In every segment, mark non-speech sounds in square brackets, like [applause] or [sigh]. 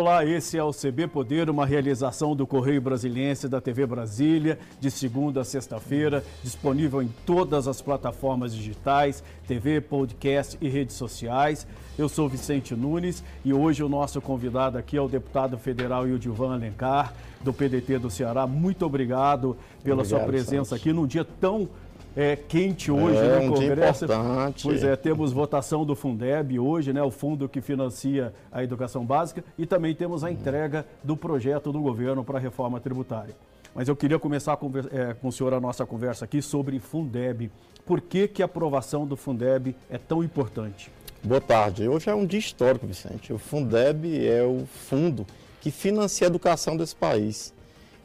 Olá, esse é o CB Poder, uma realização do Correio Brasiliense da TV Brasília, de segunda a sexta-feira, disponível em todas as plataformas digitais, TV, podcast e redes sociais. Eu sou Vicente Nunes e hoje o nosso convidado aqui é o deputado federal Ildilvan Alencar, do PDT do Ceará. Muito obrigado pela obrigado, sua presença aqui num dia tão é, quente hoje é, no um Congresso. Dia importante. Pois é, temos votação do Fundeb hoje, né, o fundo que financia a educação básica, e também temos a entrega do projeto do governo para a reforma tributária. Mas eu queria começar com, é, com o senhor a nossa conversa aqui sobre Fundeb. Por que, que a aprovação do Fundeb é tão importante? Boa tarde. Hoje é um dia histórico, Vicente. O Fundeb é o fundo que financia a educação desse país.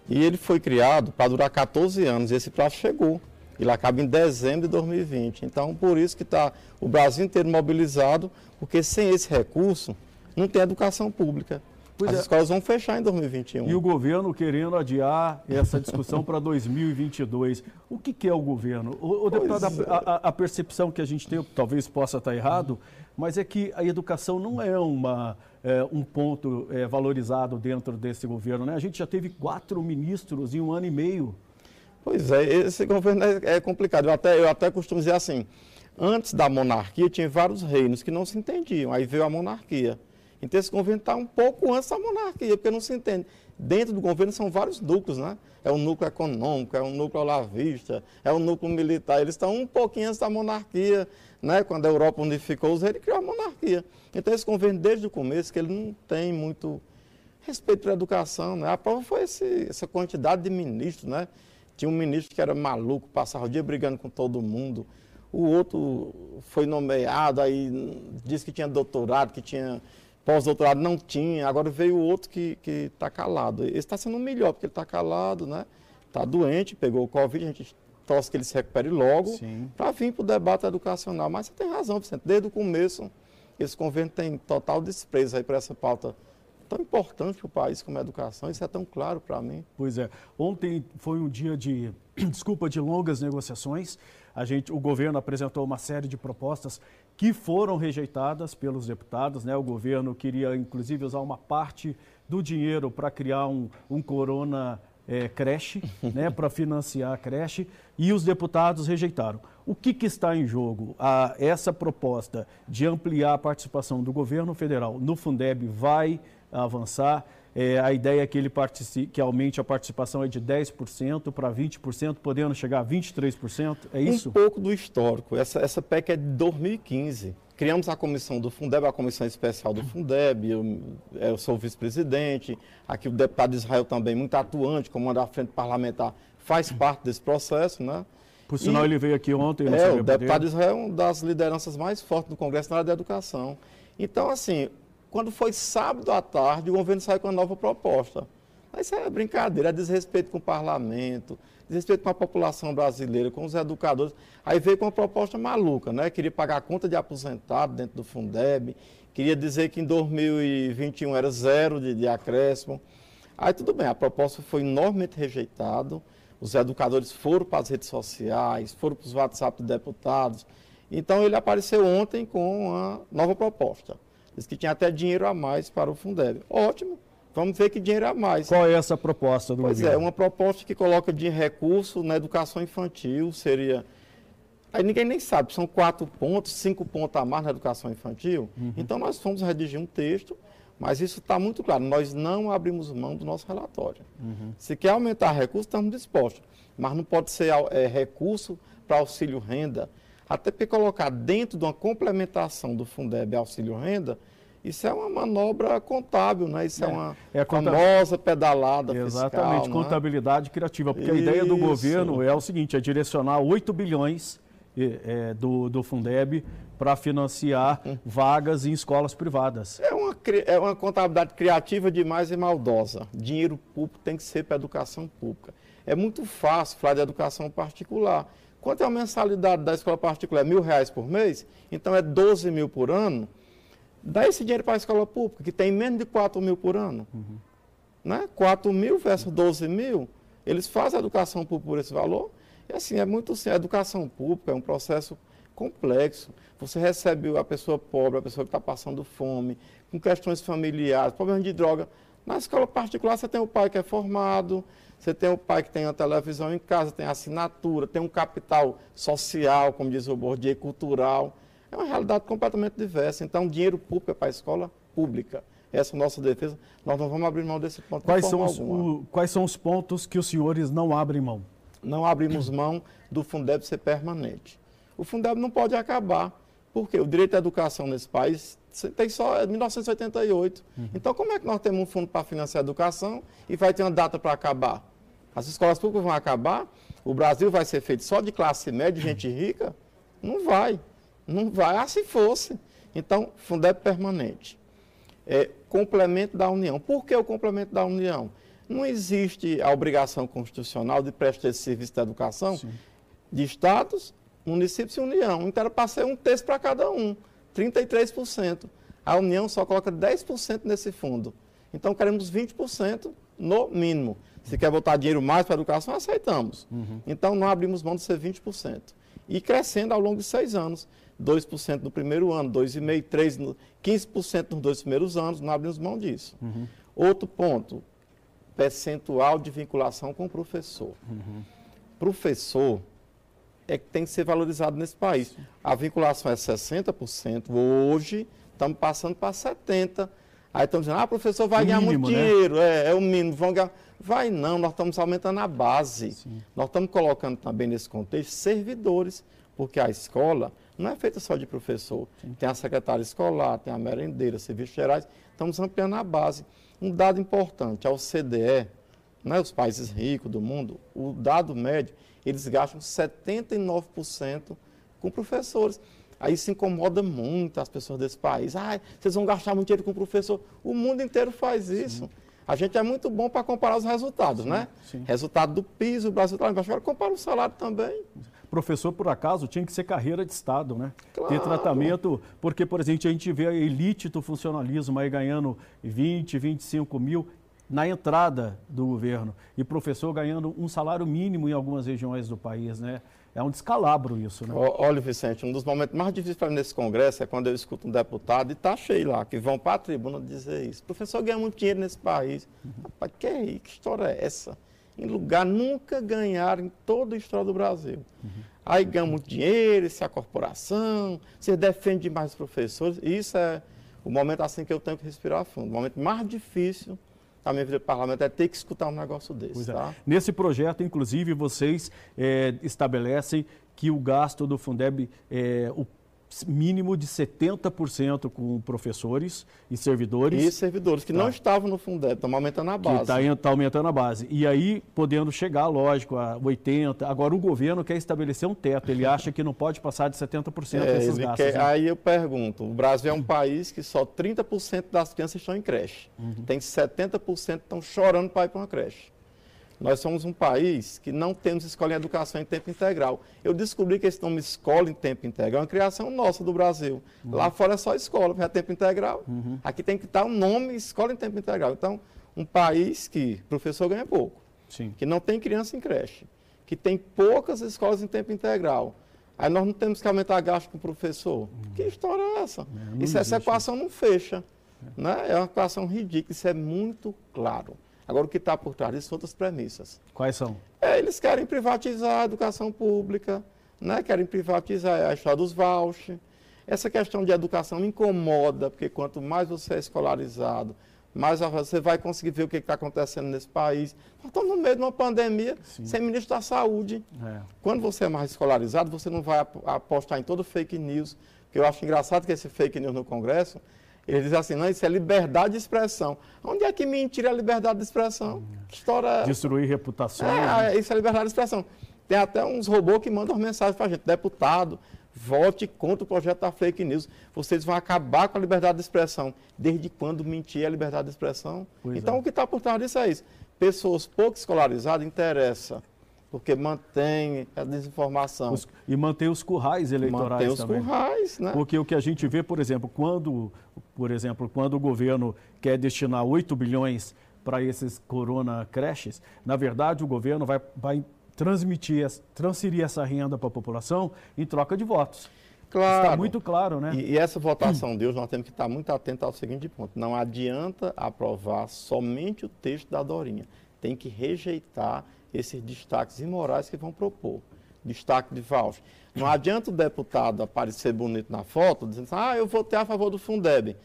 E ele foi criado para durar 14 anos e esse prazo chegou. Ele acaba em dezembro de 2020. Então, por isso que está o Brasil inteiro mobilizado, porque sem esse recurso não tem educação pública. Pois As é. escolas vão fechar em 2021. E o governo querendo adiar essa discussão para 2022. O que, que, é o governo? O, o deputado, é. a, a, percepção que a gente tem, talvez possa estar errado, mas é que a educação não é, uma, é, um ponto é, valorizado dentro desse governo. Né? A gente já teve quatro ministros em um ano e meio Pois é, esse governo é, é complicado. Eu até, eu até costumo dizer assim, antes da monarquia tinha vários reinos que não se entendiam, aí veio a monarquia. Então esse governo está um pouco antes da monarquia, porque não se entende. Dentro do governo são vários núcleos, né? É o núcleo econômico, é o núcleo olavista, é o núcleo militar. Eles estão um pouquinho antes da monarquia, né? Quando a Europa unificou os reis, ele criou a monarquia. Então esse governo, desde o começo, que ele não tem muito respeito pela educação, né? A prova foi esse, essa quantidade de ministros, né? Tinha um ministro que era maluco, passava o dia brigando com todo mundo. O outro foi nomeado, aí disse que tinha doutorado, que tinha pós-doutorado, não tinha. Agora veio o outro que está calado. Esse está sendo melhor, porque ele está calado, né? Está doente, pegou o Covid, a gente torce que ele se recupere logo, para vir para o debate educacional. Mas você tem razão, Vicente. Desde o começo, esse governo tem total desprezo aí para essa pauta tão importante para o país como a educação, isso é tão claro para mim. Pois é. Ontem foi um dia de, [clears throat] desculpa, de longas negociações. A gente, o governo apresentou uma série de propostas que foram rejeitadas pelos deputados. Né? O governo queria, inclusive, usar uma parte do dinheiro para criar um, um corona é, creche, [laughs] né, para financiar a creche, e os deputados rejeitaram. O que, que está em jogo? A, essa proposta de ampliar a participação do governo federal no Fundeb vai avançar. É, a ideia é que ele participe, que aumente a participação é de 10% para 20%, podendo chegar a 23%, é isso? Um pouco do histórico. Essa, essa PEC é de 2015. Criamos a comissão do Fundeb, a comissão especial do Fundeb, eu, eu sou vice-presidente, aqui o deputado Israel também, muito atuante, comanda a frente parlamentar, faz parte desse processo, né? Por sinal, e, ele veio aqui ontem. É, o deputado Israel é uma das lideranças mais fortes do Congresso na área da educação. Então, assim, quando foi sábado à tarde, o governo saiu com uma nova proposta. Mas isso é brincadeira, é desrespeito com o parlamento, desrespeito com a população brasileira, com os educadores. Aí veio com uma proposta maluca, né? Queria pagar a conta de aposentado dentro do Fundeb, queria dizer que em 2021 era zero de, de acréscimo. Aí tudo bem, a proposta foi enormemente rejeitada. Os educadores foram para as redes sociais, foram para os WhatsApp de deputados. Então ele apareceu ontem com uma nova proposta. Diz que tinha até dinheiro a mais para o Fundeb. Ótimo, vamos ver que dinheiro a mais. Qual é essa proposta do pois governo? Pois é, uma proposta que coloca de recurso na educação infantil, seria... Aí ninguém nem sabe, são quatro pontos, cinco pontos a mais na educação infantil. Uhum. Então nós fomos redigir um texto, mas isso está muito claro, nós não abrimos mão do nosso relatório. Uhum. Se quer aumentar recurso, estamos dispostos. Mas não pode ser é, recurso para auxílio renda, até porque colocar dentro de uma complementação do Fundeb auxílio renda, isso é uma manobra contábil, né? Isso é, é uma é a famosa pedalada Exatamente, fiscal, né? contabilidade né? criativa. Porque isso. a ideia do governo é o seguinte, é direcionar 8 bilhões é, do, do Fundeb para financiar vagas em escolas privadas. É uma, é uma contabilidade criativa demais e maldosa. Dinheiro público tem que ser para a educação pública. É muito fácil falar de educação particular. Quanto é a mensalidade da escola particular? Mil reais por mês? Então é 12 mil por ano. Dá esse dinheiro para a escola pública, que tem menos de 4 mil por ano. Uhum. Né? 4 mil versus 12 mil, eles fazem a educação pública por esse valor. E assim, é muito assim, a educação pública é um processo complexo. Você recebe a pessoa pobre, a pessoa que está passando fome, com questões familiares, problemas de droga. Na escola particular, você tem o pai que é formado, você tem o pai que tem a televisão em casa, tem assinatura, tem um capital social, como diz o Bourdieu, cultural. É uma realidade completamente diversa. Então, dinheiro público é para a escola pública. Essa é a nossa defesa. Nós não vamos abrir mão desse ponto. Quais, são os, o, quais são os pontos que os senhores não abrem mão? Não abrimos mão do Fundeb ser permanente. O Fundeb não pode acabar, porque o direito à educação nesse país tem só 1988. É uhum. Então, como é que nós temos um fundo para financiar a educação e vai ter uma data para acabar? As escolas públicas vão acabar? O Brasil vai ser feito só de classe média, de gente rica? Não vai. Não vai, ah, se fosse. Então, Fundeb permanente. É, complemento da União. Por que o complemento da União? Não existe a obrigação constitucional de prestar esse serviço da educação Sim. de estados, municípios e União. Então, era para ser um terço para cada um, 33%. A União só coloca 10% nesse fundo. Então, queremos 20% no mínimo. Se quer botar dinheiro mais para a educação, aceitamos. Uhum. Então, não abrimos mão de ser 20%. E crescendo ao longo de seis anos. 2% no primeiro ano, 2,5%, 3%, 15% nos dois primeiros anos, não abrimos mão disso. Uhum. Outro ponto, percentual de vinculação com o professor. Uhum. Professor é que tem que ser valorizado nesse país. A vinculação é 60%, hoje estamos passando para 70%. Aí estamos dizendo, ah, professor vai o ganhar mínimo, muito né? dinheiro, é, é, o mínimo, vão ganhar. Vai não, nós estamos aumentando a base. Sim. Nós estamos colocando também nesse contexto servidores, porque a escola não é feita só de professor. Sim. Tem a secretária escolar, tem a merendeira, serviços gerais. Estamos ampliando a base. Um dado importante, a OCDE, né, os países ricos do mundo, o dado médio, eles gastam 79% com professores. Aí isso incomoda muito as pessoas desse país. Ah, vocês vão gastar muito dinheiro com professor. O mundo inteiro faz isso. Sim. A gente é muito bom para comparar os resultados, sim, né? Sim. Resultado do PIS, o Brasil está lá embaixo. Agora compara o salário também. Professor, por acaso, tinha que ser carreira de Estado, né? Claro. Ter tratamento, porque, por exemplo, a gente vê a elite do funcionalismo aí ganhando 20, 25 mil na entrada do governo e professor ganhando um salário mínimo em algumas regiões do país, né? É um descalabro isso, né? Olha, Vicente, um dos momentos mais difíceis para mim nesse congresso é quando eu escuto um deputado e está cheio lá, que vão para a tribuna dizer isso. O professor ganha muito dinheiro nesse país. Uhum. Rapaz, que, que história é essa? Em lugar nunca ganharam em toda a história do Brasil. Uhum. Aí ganha muito dinheiro, isso é a corporação, você defende demais os professores. Isso é o momento assim que eu tenho que respirar fundo. O momento mais difícil a minha vida parlamentar é ter que escutar um negócio desse. É. Tá? Nesse projeto, inclusive, vocês é, estabelecem que o gasto do Fundeb, é, o mínimo de 70% com professores e servidores. E servidores que tá. não estavam no Fundeb, estão aumentando a base. Está tá aumentando a base. E aí, podendo chegar, lógico, a 80%. Agora, o governo quer estabelecer um teto. Ele acha que não pode passar de 70% é, desses gastos. Quer, né? Aí eu pergunto, o Brasil é um país que só 30% das crianças estão em creche. Uhum. Tem 70% que estão chorando para ir para uma creche. Nós somos um país que não temos escola em educação em tempo integral. Eu descobri que esse nome escola em tempo integral é uma criação nossa do Brasil. Uhum. Lá fora é só escola, é tempo integral. Uhum. Aqui tem que estar o um nome escola em tempo integral. Então, um país que professor ganha pouco, Sim. que não tem criança em creche, que tem poucas escolas em tempo integral. Aí nós não temos que aumentar gasto com o professor. Uhum. Que história é essa? É, isso, essa equação não fecha. É. Né? é uma equação ridícula, isso é muito claro. Agora, o que está por trás disso são outras premissas. Quais são? É, eles querem privatizar a educação pública, né? querem privatizar a história dos vouchers. Essa questão de educação me incomoda, porque quanto mais você é escolarizado, mais você vai conseguir ver o que está acontecendo nesse país. Nós estamos no meio de uma pandemia Sim. sem ministro da Saúde. É. Quando você é mais escolarizado, você não vai apostar em todo fake news. Porque eu acho engraçado que esse fake news no Congresso ele diz assim, não, isso é liberdade de expressão. Onde é que mentira é liberdade de expressão? Que história é Destruir reputação. É, né? isso é liberdade de expressão. Tem até uns robôs que mandam mensagens para a gente. Deputado, vote contra o projeto da fake news. Vocês vão acabar com a liberdade de expressão. Desde quando mentir é liberdade de expressão? Pois então, é. o que está por trás disso é isso. Pessoas pouco escolarizadas interessa porque mantém a desinformação. Os, e mantém os currais eleitorais mantém os também. currais, né? Porque o que a gente vê, por exemplo, quando, por exemplo, quando o governo quer destinar 8 bilhões para esses corona creches, na verdade o governo vai, vai transmitir, transferir essa renda para a população em troca de votos. Claro. Está muito claro, né? E, e essa votação de hoje nós temos que estar muito atentos ao seguinte ponto. Não adianta aprovar somente o texto da Dorinha. Tem que rejeitar esses destaques imorais que vão propor. Destaque de voucher. Não adianta o deputado aparecer bonito na foto, dizendo assim, ah, eu votei a favor do Fundeb.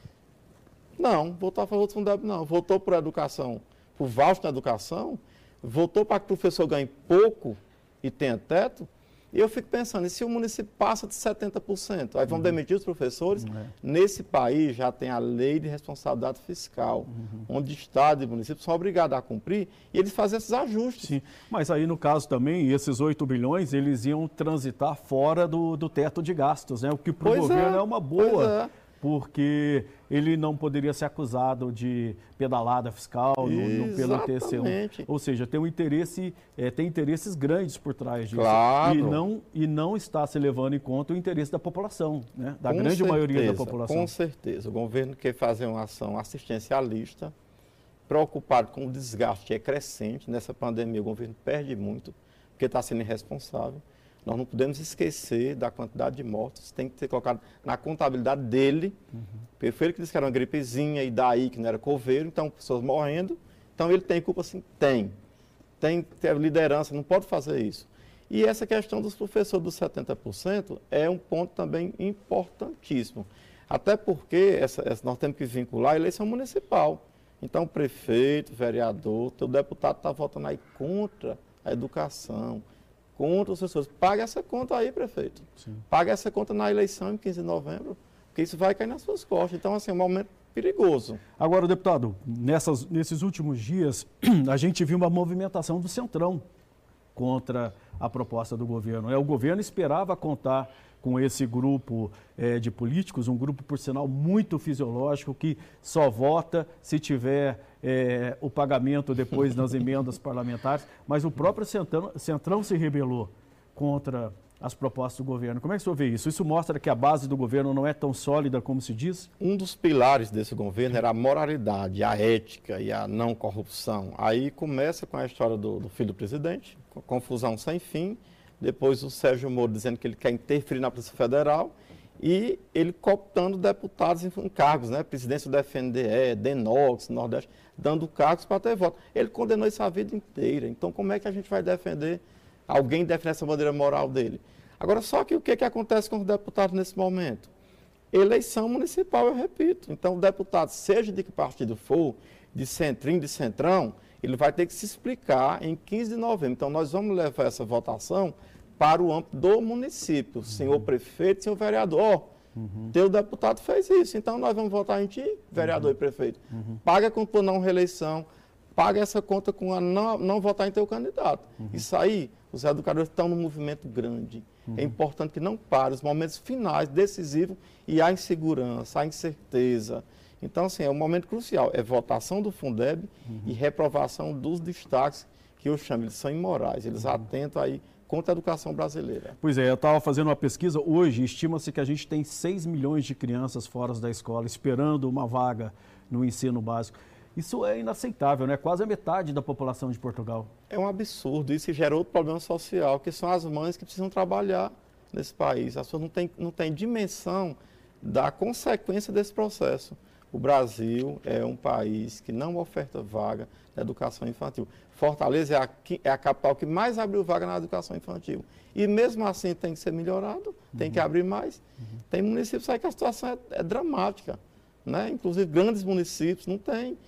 Não, votou a favor do Fundeb não. Votou por educação, por voucher na educação, votou para que o professor ganhe pouco e tenha teto, e eu fico pensando, e se o município passa de 70%? Aí vão uhum. demitir os professores? Uhum. Nesse país já tem a lei de responsabilidade fiscal, uhum. onde Estado e município são obrigados a cumprir e eles fazem esses ajustes. Sim, mas aí no caso também, esses 8 bilhões, eles iam transitar fora do, do teto de gastos, né? O que para o governo é, é uma boa. Porque ele não poderia ser acusado de pedalada fiscal no, no, pelo TCU. Ou seja, tem um interesse, é, tem interesses grandes por trás disso. Claro. E não, e não está se levando em conta o interesse da população, né? da com grande certeza, maioria da população. Com certeza. O governo quer fazer uma ação assistencialista, preocupado com o desgaste que é crescente. Nessa pandemia, o governo perde muito, porque está sendo irresponsável. Nós não podemos esquecer da quantidade de mortos, tem que ser colocado na contabilidade dele. Uhum. Perfeito que disse que era uma gripezinha e daí que não era coveiro, então pessoas morrendo. Então ele tem culpa sim? Tem. Tem que ter liderança, não pode fazer isso. E essa questão dos professores dos 70% é um ponto também importantíssimo. Até porque essa, essa, nós temos que vincular a eleição municipal. Então, prefeito, vereador, o deputado está votando aí contra a educação, contra os professores. Pague essa conta aí, prefeito. Sim. Pague essa conta na eleição em 15 de novembro, porque isso vai cair nas suas costas. Então, assim, é um momento perigoso. Agora, deputado, nessas, nesses últimos dias, [clears throat] a gente viu uma movimentação do Centrão contra a proposta do governo. É, o governo esperava contar com esse grupo é, de políticos, um grupo, por sinal, muito fisiológico, que só vota se tiver é, o pagamento depois nas [laughs] emendas parlamentares, mas o próprio Centrão, Centrão se rebelou contra as propostas do governo. Como é que o senhor vê isso? Isso mostra que a base do governo não é tão sólida como se diz? Um dos pilares desse governo era a moralidade, a ética e a não corrupção. Aí começa com a história do, do filho do presidente, confusão sem fim, depois o Sérgio Moro dizendo que ele quer interferir na Polícia Federal e ele cooptando deputados em cargos, né? Presidência do FNDE, Denox, Nordeste, dando cargos para ter voto. Ele condenou isso a vida inteira. Então, como é que a gente vai defender? Alguém defende essa bandeira moral dele. Agora, só que o que, que acontece com os deputados nesse momento? Eleição municipal, eu repito. Então, o deputado, seja de que partido for, de centrinho, de centrão, ele vai ter que se explicar em 15 de novembro. Então, nós vamos levar essa votação para o âmbito do município, uhum. senhor prefeito, senhor vereador. Uhum. Teu deputado fez isso, então nós vamos votar em ti, vereador uhum. e prefeito. Uhum. Paga com por não reeleição, paga essa conta com a não, não votar em teu candidato. Uhum. Isso aí, os educadores estão num movimento grande. É uhum. importante que não pare os momentos finais, decisivos, e a insegurança, a incerteza. Então, assim, é um momento crucial. É votação do Fundeb e reprovação dos destaques que eu chamo, eles são imorais. Eles atentam aí contra a educação brasileira. Pois é, eu estava fazendo uma pesquisa hoje, estima-se que a gente tem 6 milhões de crianças fora da escola esperando uma vaga no ensino básico. Isso é inaceitável, né? Quase a metade da população de Portugal. É um absurdo. Isso gera outro problema social, que são as mães que precisam trabalhar nesse país. As pessoas não têm, não têm dimensão da consequência desse processo. O Brasil é um país que não oferta vaga na educação infantil. Fortaleza é a, é a capital que mais abriu vaga na educação infantil. E mesmo assim tem que ser melhorado, tem uhum. que abrir mais. Uhum. Tem municípios aí que a situação é, é dramática. Né? Inclusive grandes municípios não tem.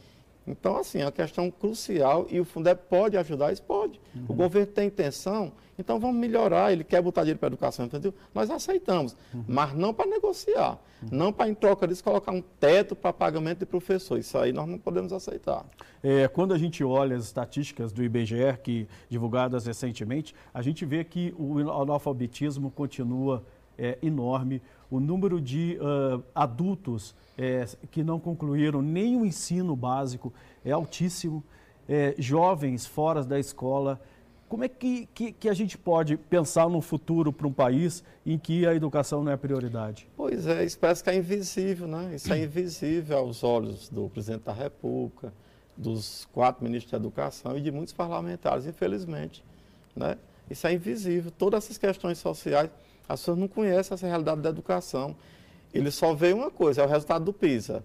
Então, assim, é uma questão crucial e o Fundeb pode ajudar, isso pode. Uhum. O governo tem intenção, então vamos melhorar. Ele quer botar dinheiro para a educação infantil, nós aceitamos, uhum. mas não para negociar, uhum. não para, em troca disso, colocar um teto para pagamento de professor. Isso aí nós não podemos aceitar. É, quando a gente olha as estatísticas do IBGE, que divulgadas recentemente, a gente vê que o analfabetismo continua é, enorme. O número de uh, adultos é, que não concluíram nem o ensino básico é altíssimo. É, jovens fora da escola. Como é que, que, que, a gente pode pensar no futuro para um país em que a educação não é prioridade? Pois é, isso parece que é invisível, né? Isso é invisível aos olhos do presidente da República, dos quatro ministros da Educação e de muitos parlamentares, infelizmente. Né? Isso é invisível. Todas essas questões sociais, as pessoas não conhecem essa realidade da educação. Eles só veem uma coisa, é o resultado do PISA,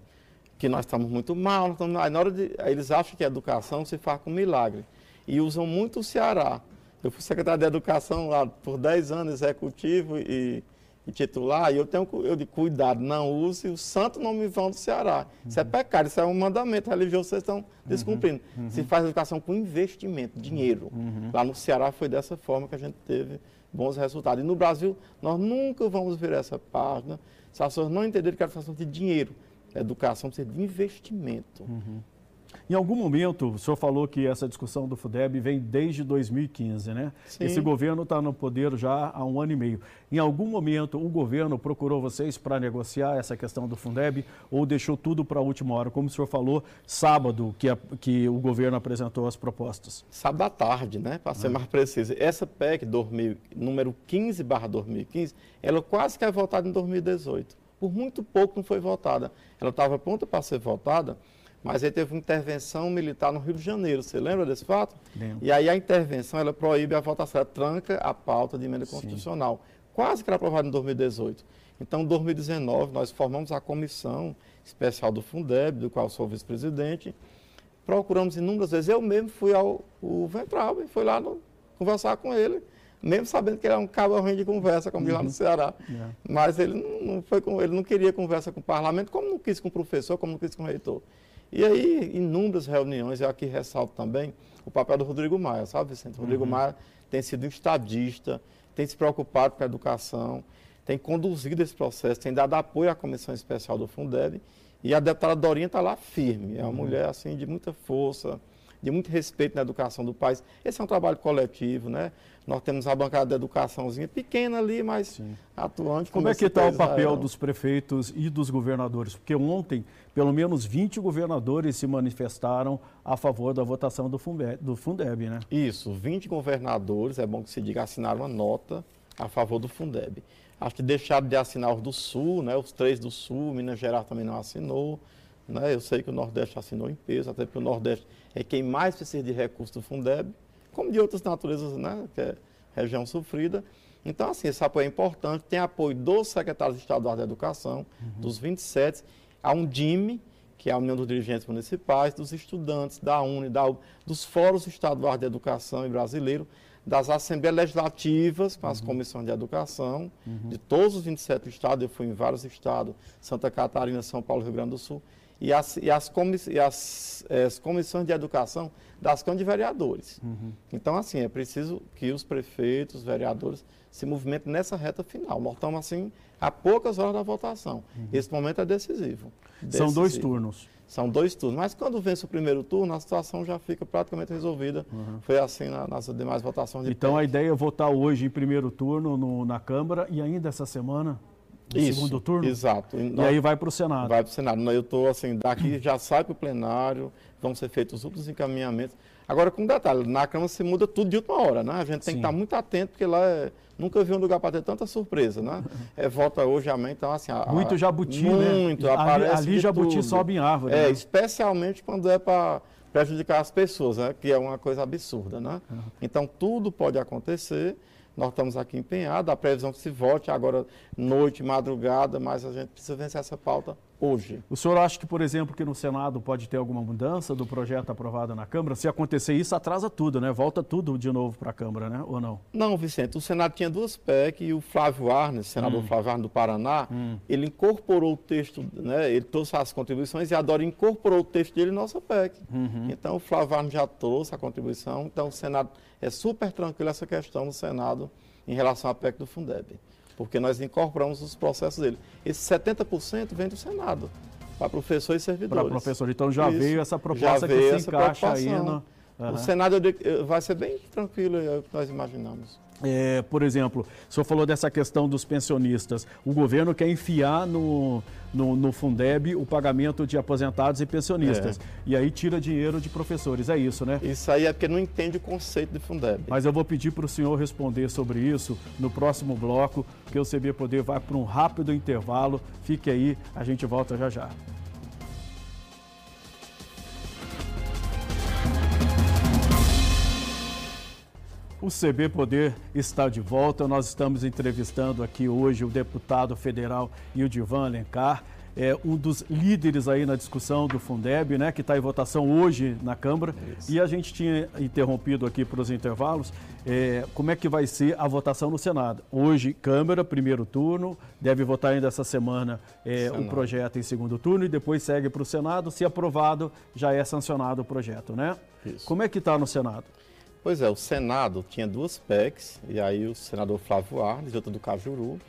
que nós estamos muito mal, estamos... Aí, na hora de... Aí eles acham que a educação se faz com milagre. E usam muito o Ceará. Eu fui secretário de Educação lá por 10 anos, executivo e, e titular, e eu tenho eu de cuidado, não use o santo nome vão do Ceará. Uhum. Isso é pecado, isso é um mandamento religioso que vocês estão descumprindo. Uhum. uhum. Se faz educação com investimento, dinheiro. Uhum. Lá no Ceará foi dessa forma que a gente teve bons resultados. E no Brasil, nós nunca vamos ver essa página se as pessoas não entenderem que a educação de dinheiro. Educação precisa de investimento. Uhum. Em algum momento, o senhor falou que essa discussão do FUDEB vem desde 2015, né? Sim. Esse governo está no poder já há um ano e meio. Em algum momento, o governo procurou vocês para negociar essa questão do Fundeb ou deixou tudo para a última hora? Como o senhor falou, sábado que, a, que o governo apresentou as propostas. Sábado à tarde, né? Para ser ah. mais preciso. Essa PEC 2000, número 15 barra 2015, ela quase que é votada em 2018. Por muito pouco não foi votada. Ela estava pronta para ser votada mas aí teve uma intervenção militar no Rio de Janeiro. Você lembra desse fato? Lembro. E aí a intervenção ela proíbe a votação, ela tranca a pauta de emenda Sim. constitucional. Quase que era aprovada em 2018. Então, em 2019, nós formamos a comissão especial do Fundeb, do qual sou vice-presidente. Procuramos inúmeras vezes. Eu mesmo fui ao Ventral e fui lá no, conversar com ele, mesmo sabendo que ele era um cabo ruim de conversa, como uhum. lá no uhum. Ceará. Yeah. Mas ele não, foi com, ele não queria conversa com o parlamento, como não quis com o professor, como não quis com o reitor. E aí, inúmeras reuniões, eu aqui ressalto também o papel do Rodrigo Maia, sabe, Vicente? O Rodrigo uhum. Maia tem sido um estadista, tem se preocupado com a educação, tem conduzido esse processo, tem dado apoio à Comissão Especial do Fundeb, e a deputada Dorinha está lá firme, é uma uhum. mulher assim de muita força, de muito respeito na educação do país. Esse é um trabalho coletivo, né? Nós temos a bancada de educaçãozinha pequena ali, mas Sim. atuante. Como é que está o papel dos prefeitos e dos governadores? Porque ontem, pelo menos 20 governadores se manifestaram a favor da votação do Fundeb, do Fundeb né? Isso, 20 governadores, é bom que se diga, assinaram uma nota a favor do Fundeb. Acho que deixaram de assinar os do Sul, né? os três do Sul, Minas Gerais também não assinou. Né? Eu sei que o Nordeste assinou em peso, até porque o Nordeste é quem mais precisa de recursos do Fundeb como de outras naturezas, né, que é região sofrida. Então, assim, esse apoio é importante. Tem apoio dos secretários estaduais da educação, uhum. dos 27, há um DIME, que é a União dos Dirigentes Municipais, dos estudantes, da UNE, da, dos fóruns estaduais de educação e brasileiro, das assembleias legislativas, com as uhum. comissões de educação, uhum. de todos os 27 estados, eu fui em vários estados, Santa Catarina, São Paulo, Rio Grande do Sul, e as, e as, comiss, e as, eh, as comissões de educação das câmaras de vereadores. Uhum. Então, assim, é preciso que os prefeitos, os vereadores, se movimentem nessa reta final. Nós estamos, assim, a poucas horas da votação. Uhum. Esse momento é decisivo. decisivo. São dois turnos. São dois turnos. Mas quando vence o primeiro turno, a situação já fica praticamente resolvida. Uhum. Foi assim na, nas demais votações. De então, a ideia é votar hoje em primeiro turno no, na Câmara e ainda essa semana no Isso, segundo turno? Exato. E, aí vai para o Senado. Vai para o Senado. Eu estou assim, daqui já sai para o plenário, vão ser feitos os outros encaminhamentos. Agora, com um detalhe, na Câmara se muda tudo de última hora, né? A gente tem Sim. que estar muito atento, porque lá é, nunca vi um lugar para ter tanta surpresa, né? [laughs] É, volta hoje, amém, então assim... A, muito jabuti, muito, né? Muito, aparece Ali, ali jabuti tudo. sobe em árvore. É, né? especialmente quando é para prejudicar as pessoas, né? Que é uma coisa absurda, né? Então, tudo pode acontecer nós estamos aqui empenhados, a previsão que se vote agora noite, madrugada, mas a gente precisa vencer essa pauta hoje. O senhor acha que, por exemplo, que no Senado pode ter alguma mudança do projeto aprovado na Câmara? Se acontecer isso, atrasa tudo, né? Volta tudo de novo para a Câmara, né? Ou não? Não, Vicente. O Senado tinha duas PEC e o Flávio Arnes, senador hum. Flávio Arnes do Paraná, hum. ele incorporou o texto, né? Ele trouxe as contribuições e a Dora incorporou o texto dele em nossa PEC. Uhum. Então, o Flávio Arnes já trouxe a contribuição. Então, o Senado é super tranquilo essa questão no Senado em relação à PEC do Fundeb, porque nós incorporamos os processos dele. Esse 70% vem do Senado, para professores e servidores. Para professor, então já Isso, veio essa proposta que se encaixa aí no... Uhum. O Senado vai ser bem tranquilo, é o que nós imaginamos. É, por exemplo, o senhor falou dessa questão dos pensionistas. O governo quer enfiar no, no, no Fundeb o pagamento de aposentados e pensionistas. É. E aí tira dinheiro de professores. É isso, né? Isso aí é porque não entende o conceito de Fundeb. Mas eu vou pedir para o senhor responder sobre isso no próximo bloco, porque o CB Poder vai para um rápido intervalo. Fique aí, a gente volta já já. O CB Poder está de volta. Nós estamos entrevistando aqui hoje o deputado federal Ildivan Alencar é, um dos líderes aí na discussão do Fundeb, né, que está em votação hoje na Câmara. Isso. E a gente tinha interrompido aqui para os intervalos é, como é que vai ser a votação no Senado. Hoje, Câmara, primeiro turno, deve votar ainda essa semana é, o projeto em segundo turno e depois segue para o Senado. Se aprovado, já é sancionado o projeto, né? Isso. Como é que está no Senado? Pois é, o Senado tinha duas PECs, e aí o senador Flávio Arnes, outra do Cajuru,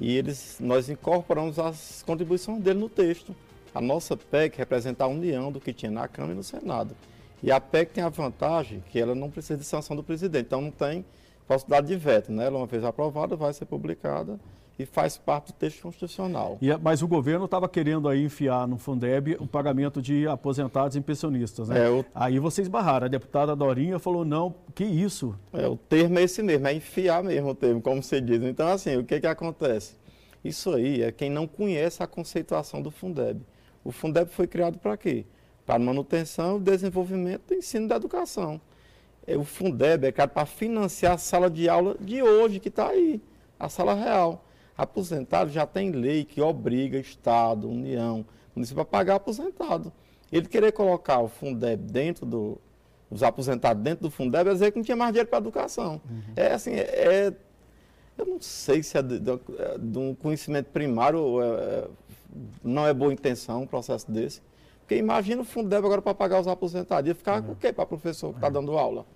e eles, nós incorporamos as contribuições dele no texto. A nossa PEC representa a união do que tinha na Câmara e no Senado. E a PEC tem a vantagem que ela não precisa de sanção do presidente, então não tem possibilidade de veto. Né? Ela, uma vez aprovada, vai ser publicada e faz parte do texto constitucional. E, mas o governo estava querendo aí enfiar no Fundeb o pagamento de aposentados e pensionistas, né? É, o... Aí vocês barraram. A deputada Dorinha falou, não, que isso? É, o termo é esse mesmo, é enfiar mesmo o termo, como você diz. Então, assim, o que que acontece? Isso aí é quem não conhece a conceituação do Fundeb. O Fundeb foi criado para quê? Para manutenção e desenvolvimento do ensino da educação. É, o Fundeb é criado para financiar a sala de aula de hoje, que está aí, a sala real. Aposentado já tem lei que obriga Estado, União, município a pagar aposentado. Ele querer colocar o Fundeb dentro do. os aposentados dentro do Fundeb é dizer que não tinha mais dinheiro para a educação. Uhum. É assim, é, é, eu não sei se é de, de, de um conhecimento primário, é, é, não é boa intenção um processo desse. Porque imagina o Fundeb agora para pagar os aposentados. Ia ficar uhum. o quê para professor que está dando aula?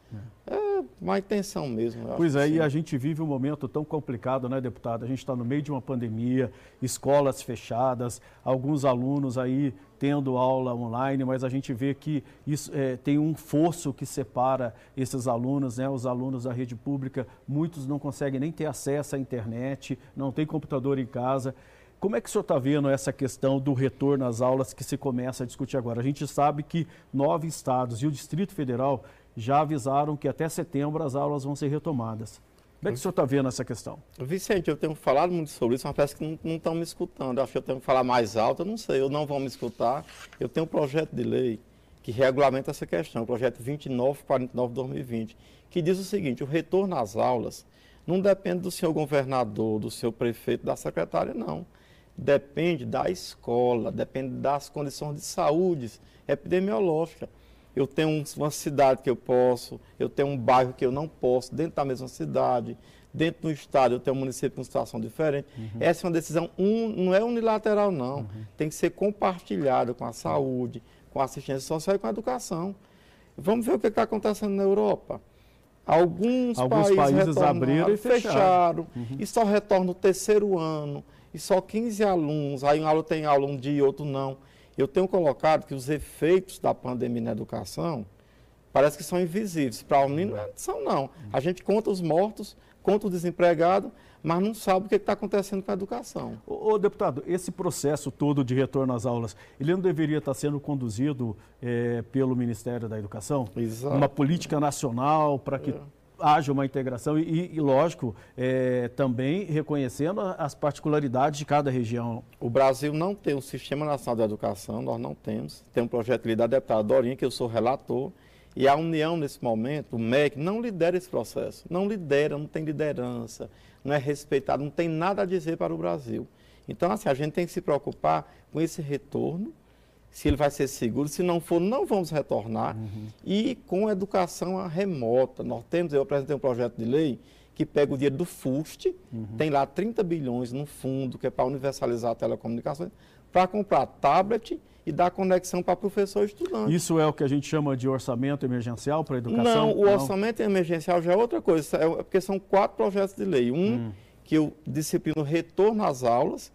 É. é má intenção mesmo. Pois é, e a gente vive um momento tão complicado, né, deputado? A gente está no meio de uma pandemia, escolas fechadas, alguns alunos aí tendo aula online, mas a gente vê que isso é, tem um fosso que separa esses alunos, né, os alunos da rede pública, muitos não conseguem nem ter acesso à internet, não tem computador em casa. Como é que o senhor está vendo essa questão do retorno às aulas que se começa a discutir agora? A gente sabe que nove estados e o Distrito Federal já avisaram que até setembro as aulas vão ser retomadas. Como é que o senhor está vendo essa questão? Vicente, eu tenho falado muito sobre isso, mas parece que não estão me escutando. Eu acho que eu tenho que falar mais alto, eu não sei, eu não vão me escutar. Eu tenho um projeto de lei que regulamenta essa questão, o projeto 2949-2020, que diz o seguinte, o retorno às aulas não depende do senhor governador, do seu prefeito, da secretária, não. Depende da escola, depende das condições de saúde epidemiológica eu tenho uma cidade que eu posso, eu tenho um bairro que eu não posso, dentro da mesma cidade, dentro do estado eu tenho um município com situação diferente. Uhum. Essa é uma decisão, um, não é unilateral, não. Uhum. Tem que ser compartilhada com a saúde, com a assistência social e com a educação. Vamos ver o que está acontecendo na Europa. Alguns, Alguns países, países abriram e fecharam. fecharam uhum. E só retorna o terceiro ano. E só 15 alunos. Aí um aluno tem aula um dia e outro não. Eu tenho colocado que os efeitos da pandemia na educação parece que são invisíveis. Para o menino não são, não. A gente conta os mortos, conta o desempregado, mas não sabe o que está acontecendo com a educação. Ô, ô, deputado, esse processo todo de retorno às aulas, ele não deveria estar sendo conduzido é, pelo Ministério da Educação? Exato. Uma política nacional para que é haja uma integração e, e lógico, é, também reconhecendo as particularidades de cada região. O Brasil não tem um Sistema Nacional de Educação, nós não temos. Tem um projeto lei da deputada Dorinha, que eu sou relator, e a União, nesse momento, o MEC, não lidera esse processo. Não lidera, não tem liderança, não é respeitado, não tem nada a dizer para o Brasil. Então, assim, a gente tem que se preocupar com esse retorno, se ele vai ser seguro. Se não for, não vamos retornar. Uhum. E com educação remota. Nós temos, eu apresentei um projeto de lei que pega o dinheiro do FUST, uhum. tem lá 30 bilhões no fundo, que é para universalizar a telecomunicações, para comprar tablet e dar conexão para professor e estudante. Isso é o que a gente chama de orçamento emergencial para a educação? Não, o não. orçamento emergencial já é outra coisa, é porque são quatro projetos de lei. Um, hum. que eu disciplino retorno às aulas,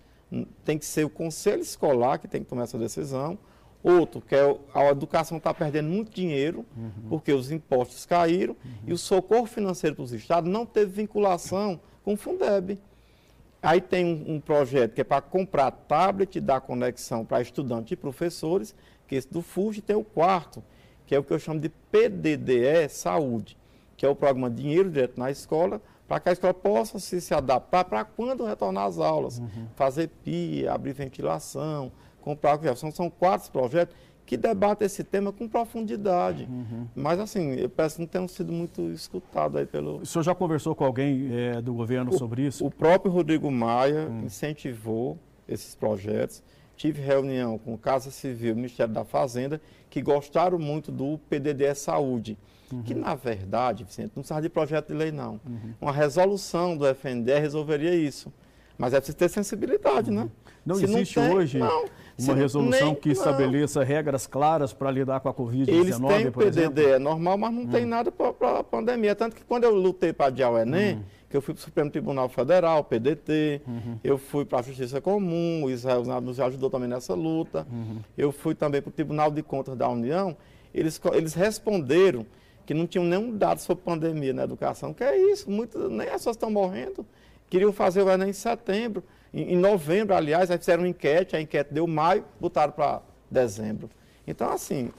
tem que ser o conselho escolar que tem que tomar essa decisão. Outro, que é a educação está perdendo muito dinheiro, uhum. porque os impostos caíram uhum. e o socorro financeiro para os estados não teve vinculação com o Fundeb. Aí tem um, um projeto que é para comprar tablet e dar conexão para estudantes e professores, que esse do FUST tem o quarto, que é o que eu chamo de PDDE Saúde, que é o programa Dinheiro Direto na Escola, para que a escola possa se, se adaptar para quando retornar às aulas, uhum. fazer PIA, abrir ventilação, comprar são, são quatro projetos que debata esse tema com profundidade. Uhum. Mas, assim, eu peço que não tenham sido muito escutados aí pelo... O senhor já conversou com alguém é, do governo o, sobre isso? O próprio Rodrigo Maia hum. incentivou esses projetos. Tive reunião com o Casa Civil, Ministério da Fazenda, que gostaram muito do PDD Saúde, uhum. que, na verdade, Vicente, não precisa de projeto de lei, não. Uhum. Uma resolução do FNDE resolveria isso. Mas é preciso ter sensibilidade, né? Não Se existe não tem, hoje não, uma resolução nem, que estabeleça não. regras claras para lidar com a Covid-19, Eles têm por PDD, exemplo? é normal, mas não hum. tem nada para a pandemia. Tanto que quando eu lutei para adiar o Enem, hum. que eu fui para o Supremo Tribunal Federal, PDT, uhum. eu fui para a Justiça Comum, o Israel nos ajudou também nessa luta, uhum. eu fui também para o Tribunal de Contas da União, eles, eles responderam que não tinham nenhum dado sobre pandemia na educação. Que é isso, muito, nem as pessoas estão morrendo. Queriam fazer o Enem em setembro. Em, em novembro, aliás, aí fizeram uma enquete, a enquete deu maio, botaram para dezembro. Então, assim,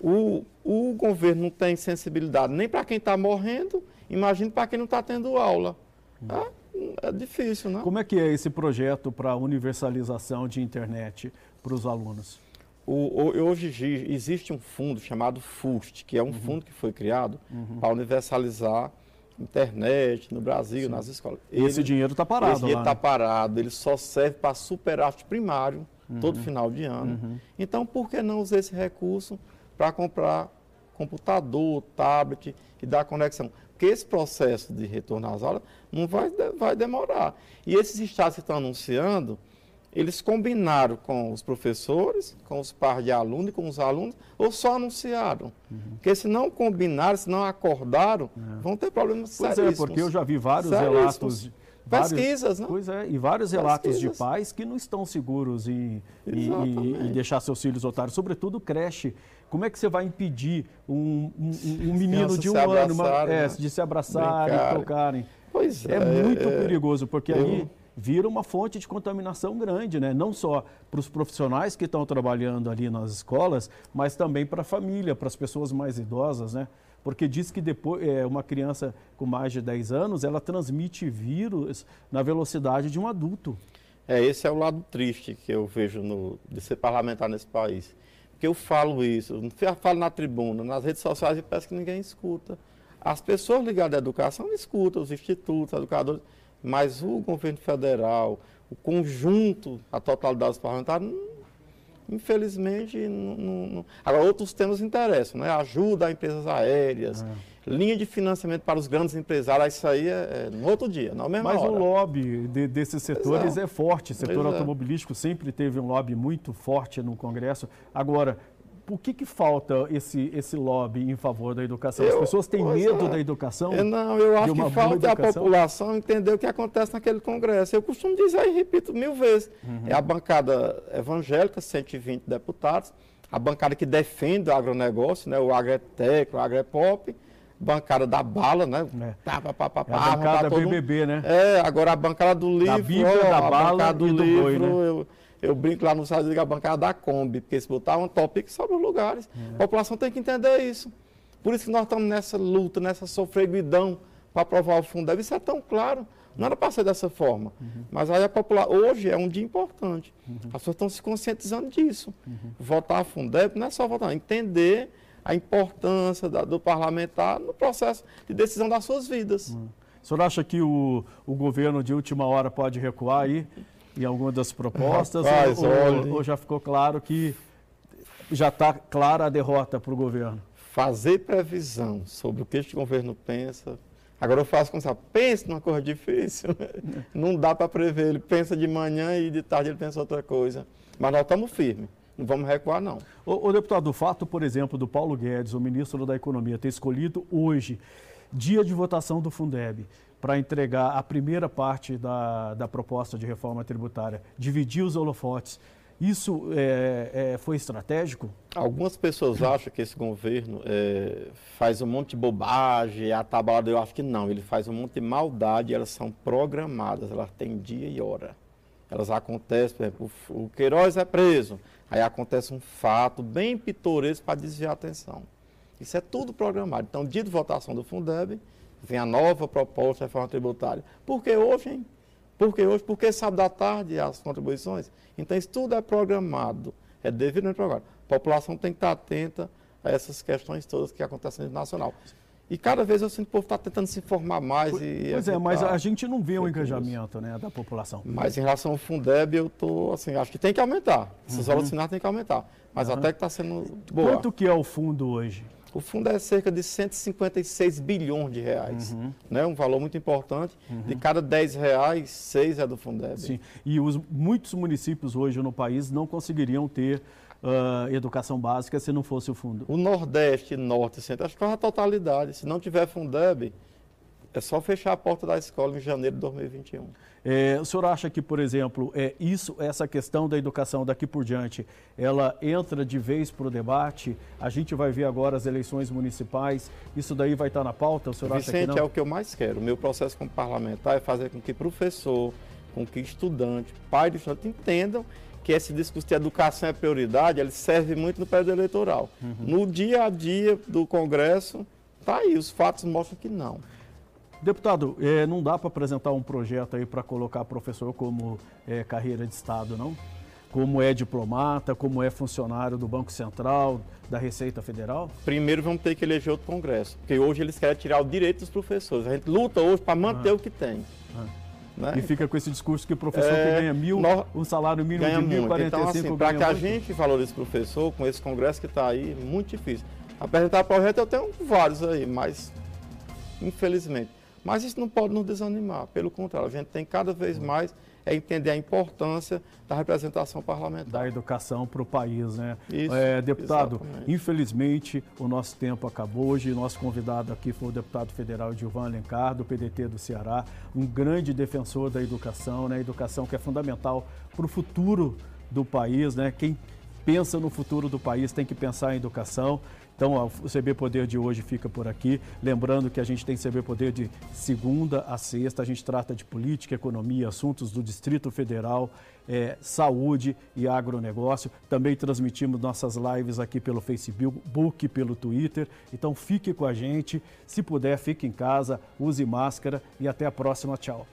o, o governo não tem sensibilidade nem para quem está morrendo, imagine para quem não está tendo aula. É, é, difícil, né? Como é que é esse projeto para universalização de internet para os alunos? O, o, hoje existe um fundo chamado FUST, que é um uhum. fundo que foi criado uhum. para universalizar internet no Brasil, Sim. nas escolas. Ele, esse dinheiro está parado. Esse dinheiro está né? parado, ele só serve para superávit primário uhum. todo final de ano. Uhum. Então, por que não usar esse recurso para comprar computador, tablet e dar conexão? Porque esse processo de retorno às aulas não vai, vai demorar. E esses estados que estão anunciando, eles combinaram com os professores, com os pares de alunos e com os alunos, ou só anunciaram? Uhum. Porque se não combinaram, se não acordaram, uhum. vão ter problemas pois Pois é, porque eu já vi vários relatos... Pesquisas, né? Pois é, e vários relatos Pesquisas. de pais que não estão seguros em, em, em, deixar seus filhos otários, sobretudo creche. Como é que você vai impedir um, um, um menino de um ano uma, é, né? de se abraçar e tocarem? Pois é. É muito é, perigoso, porque eu... aí vira uma fonte de contaminação grande, né? não só para os profissionais que estão trabalhando ali nas escolas, mas também para a família, para as pessoas mais idosas, né? Porque diz que depois é, uma criança com mais de 10 anos, ela transmite vírus na velocidade de um adulto. É, esse é o lado triste que eu vejo no, de ser parlamentar nesse país. Porque eu falo isso, eu falo na tribuna, nas redes sociais e parece que ninguém escuta. As pessoas ligadas à educação escutam, os institutos, educadores mas o governo federal, o conjunto, a totalidade dos parlamentares, infelizmente, não, não, agora outros temas interessam, né? Ajuda a empresas aéreas, é. linha de financiamento para os grandes empresários, isso aí é, é no outro dia, na mesma Mas hora. o lobby de, desses setores é. é. forte, o setor é. automobilístico sempre teve um lobby muito forte no Congresso. Agora, por que, que falta esse, esse lobby em favor da educação? As pessoas têm medo é. da educação? Eu, não, eu acho que falta a população entender o que acontece naquele congresso. Eu costumo dizer e repito mil vezes. Uhum. É a bancada evangélica, 120 deputados, a bancada que defende o agronegócio, né, o agretec, o agrepop, bancada da bala, né? É. Pá, pá, pá, pá, é a bancada BBB, um... né? É, agora a bancada do livro, da Bíblia, ó, da bala do, do livro, boi, né? eu, eu brinco lá no site da bancada da Kombi, porque se botar um topic sobre os lugares, é. a população tem que entender isso. Por isso que nós estamos nessa luta, nessa sofreguidão para aprovar o Fundeb. Isso é tão claro. Não era para ser dessa forma. Uhum. Mas aí a população, hoje é um dia importante. Uhum. As pessoas estão se conscientizando disso. Uhum. Votar a Fundeb não é só votar, é entender a importância da, do parlamentar no processo de decisão das suas vidas. Uhum. O senhor acha que o, o governo de última hora pode recuar aí? Em alguma das propostas? Rapaz, ou, olha... ou já ficou claro que já está clara a derrota para o governo? Fazer previsão sobre o que este governo pensa. Agora eu faço com você, pensa numa coisa difícil. [laughs] Não dá para prever. Ele pensa de manhã e de tarde ele pensa outra coisa. Mas nós estamos firmes. Não vamos recuar, não. O, o deputado, o fato, por exemplo, do Paulo Guedes, o ministro da Economia, ter escolhido hoje, dia de votação do Fundeb, para entregar a primeira parte da, da proposta de reforma tributária, dividir os holofotes. Isso é, é, foi estratégico? Algumas pessoas [coughs] acham que esse governo é, faz um monte de bobagem, atabalada. Eu acho que não. Ele faz um monte de maldade, elas são programadas, elas têm dia e hora. Elas acontecem, por exemplo, o Queiroz é preso. Aí acontece um fato bem pitoresco para desviar a atenção. Isso é tudo programado. Então, dia de votação do Fundeb, vem a nova proposta de reforma tributária. Por que hoje, hein? Por que hoje? Porque sábado à tarde as contribuições. Então, isso tudo é programado, é devidamente programado. população tem que estar atenta a essas questões todas que acontecem no nacional. E cada vez eu sinto que o povo está tentando se informar mais. E pois é, mas a gente não vê o um engajamento né, da população. Mas em relação ao Fundeb, eu tô assim, acho que tem que aumentar. Essas uhum. horas de sinal tem que aumentar. Mas uhum. até que está sendo boa. Quanto que é o fundo hoje? O fundo é cerca de 156 bilhões de reais, uhum. né? um valor muito importante. Uhum. De cada 10 reais, 6 é do Fundeb. Sim, e os, muitos municípios hoje no país não conseguiriam ter uh, educação básica se não fosse o fundo. O Nordeste, Norte e Centro, acho que é a totalidade. Se não tiver Fundeb, é só fechar a porta da escola em janeiro de 2021. É, o senhor acha que, por exemplo, é isso, essa questão da educação daqui por diante, ela entra de vez para o debate? A gente vai ver agora as eleições municipais, isso daí vai estar na pauta? O senhor Vicente, acha que não? é o que eu mais quero. O meu processo como parlamentar é fazer com que professor, com que estudante, pai de estudante entendam que esse discurso de educação é prioridade, ele serve muito no período eleitoral. Uhum. No dia a dia do Congresso, tá aí, os fatos mostram que não. Deputado, é, não dá para apresentar um projeto aí para colocar professor como é, carreira de Estado, não? Como é diplomata, como é funcionário do Banco Central, da Receita Federal? Primeiro vamos ter que eleger outro Congresso, porque hoje eles querem tirar o direito dos professores. A gente luta hoje para manter ah. o que tem. Ah. Né? E fica com esse discurso que o professor é, que ganha mil, no, um salário mínimo ganha de 1.045 Então, assim, para que a gente valorize professor, com esse congresso que está aí, muito difícil. Apresentar projeto eu tenho vários aí, mas infelizmente. Mas isso não pode nos desanimar, pelo contrário, a gente tem cada vez mais é entender a importância da representação parlamentar. Da educação para o país, né? Isso, é, deputado, exatamente. infelizmente o nosso tempo acabou hoje. Nosso convidado aqui foi o deputado federal Gilvan Alencar, do PDT do Ceará, um grande defensor da educação, né? Educação que é fundamental para o futuro do país, né? Quem pensa no futuro do país tem que pensar em educação. Então, o CB Poder de hoje fica por aqui. Lembrando que a gente tem CB Poder de segunda a sexta. A gente trata de política, economia, assuntos do Distrito Federal, é, saúde e agronegócio. Também transmitimos nossas lives aqui pelo Facebook, pelo Twitter. Então, fique com a gente. Se puder, fique em casa, use máscara e até a próxima. Tchau.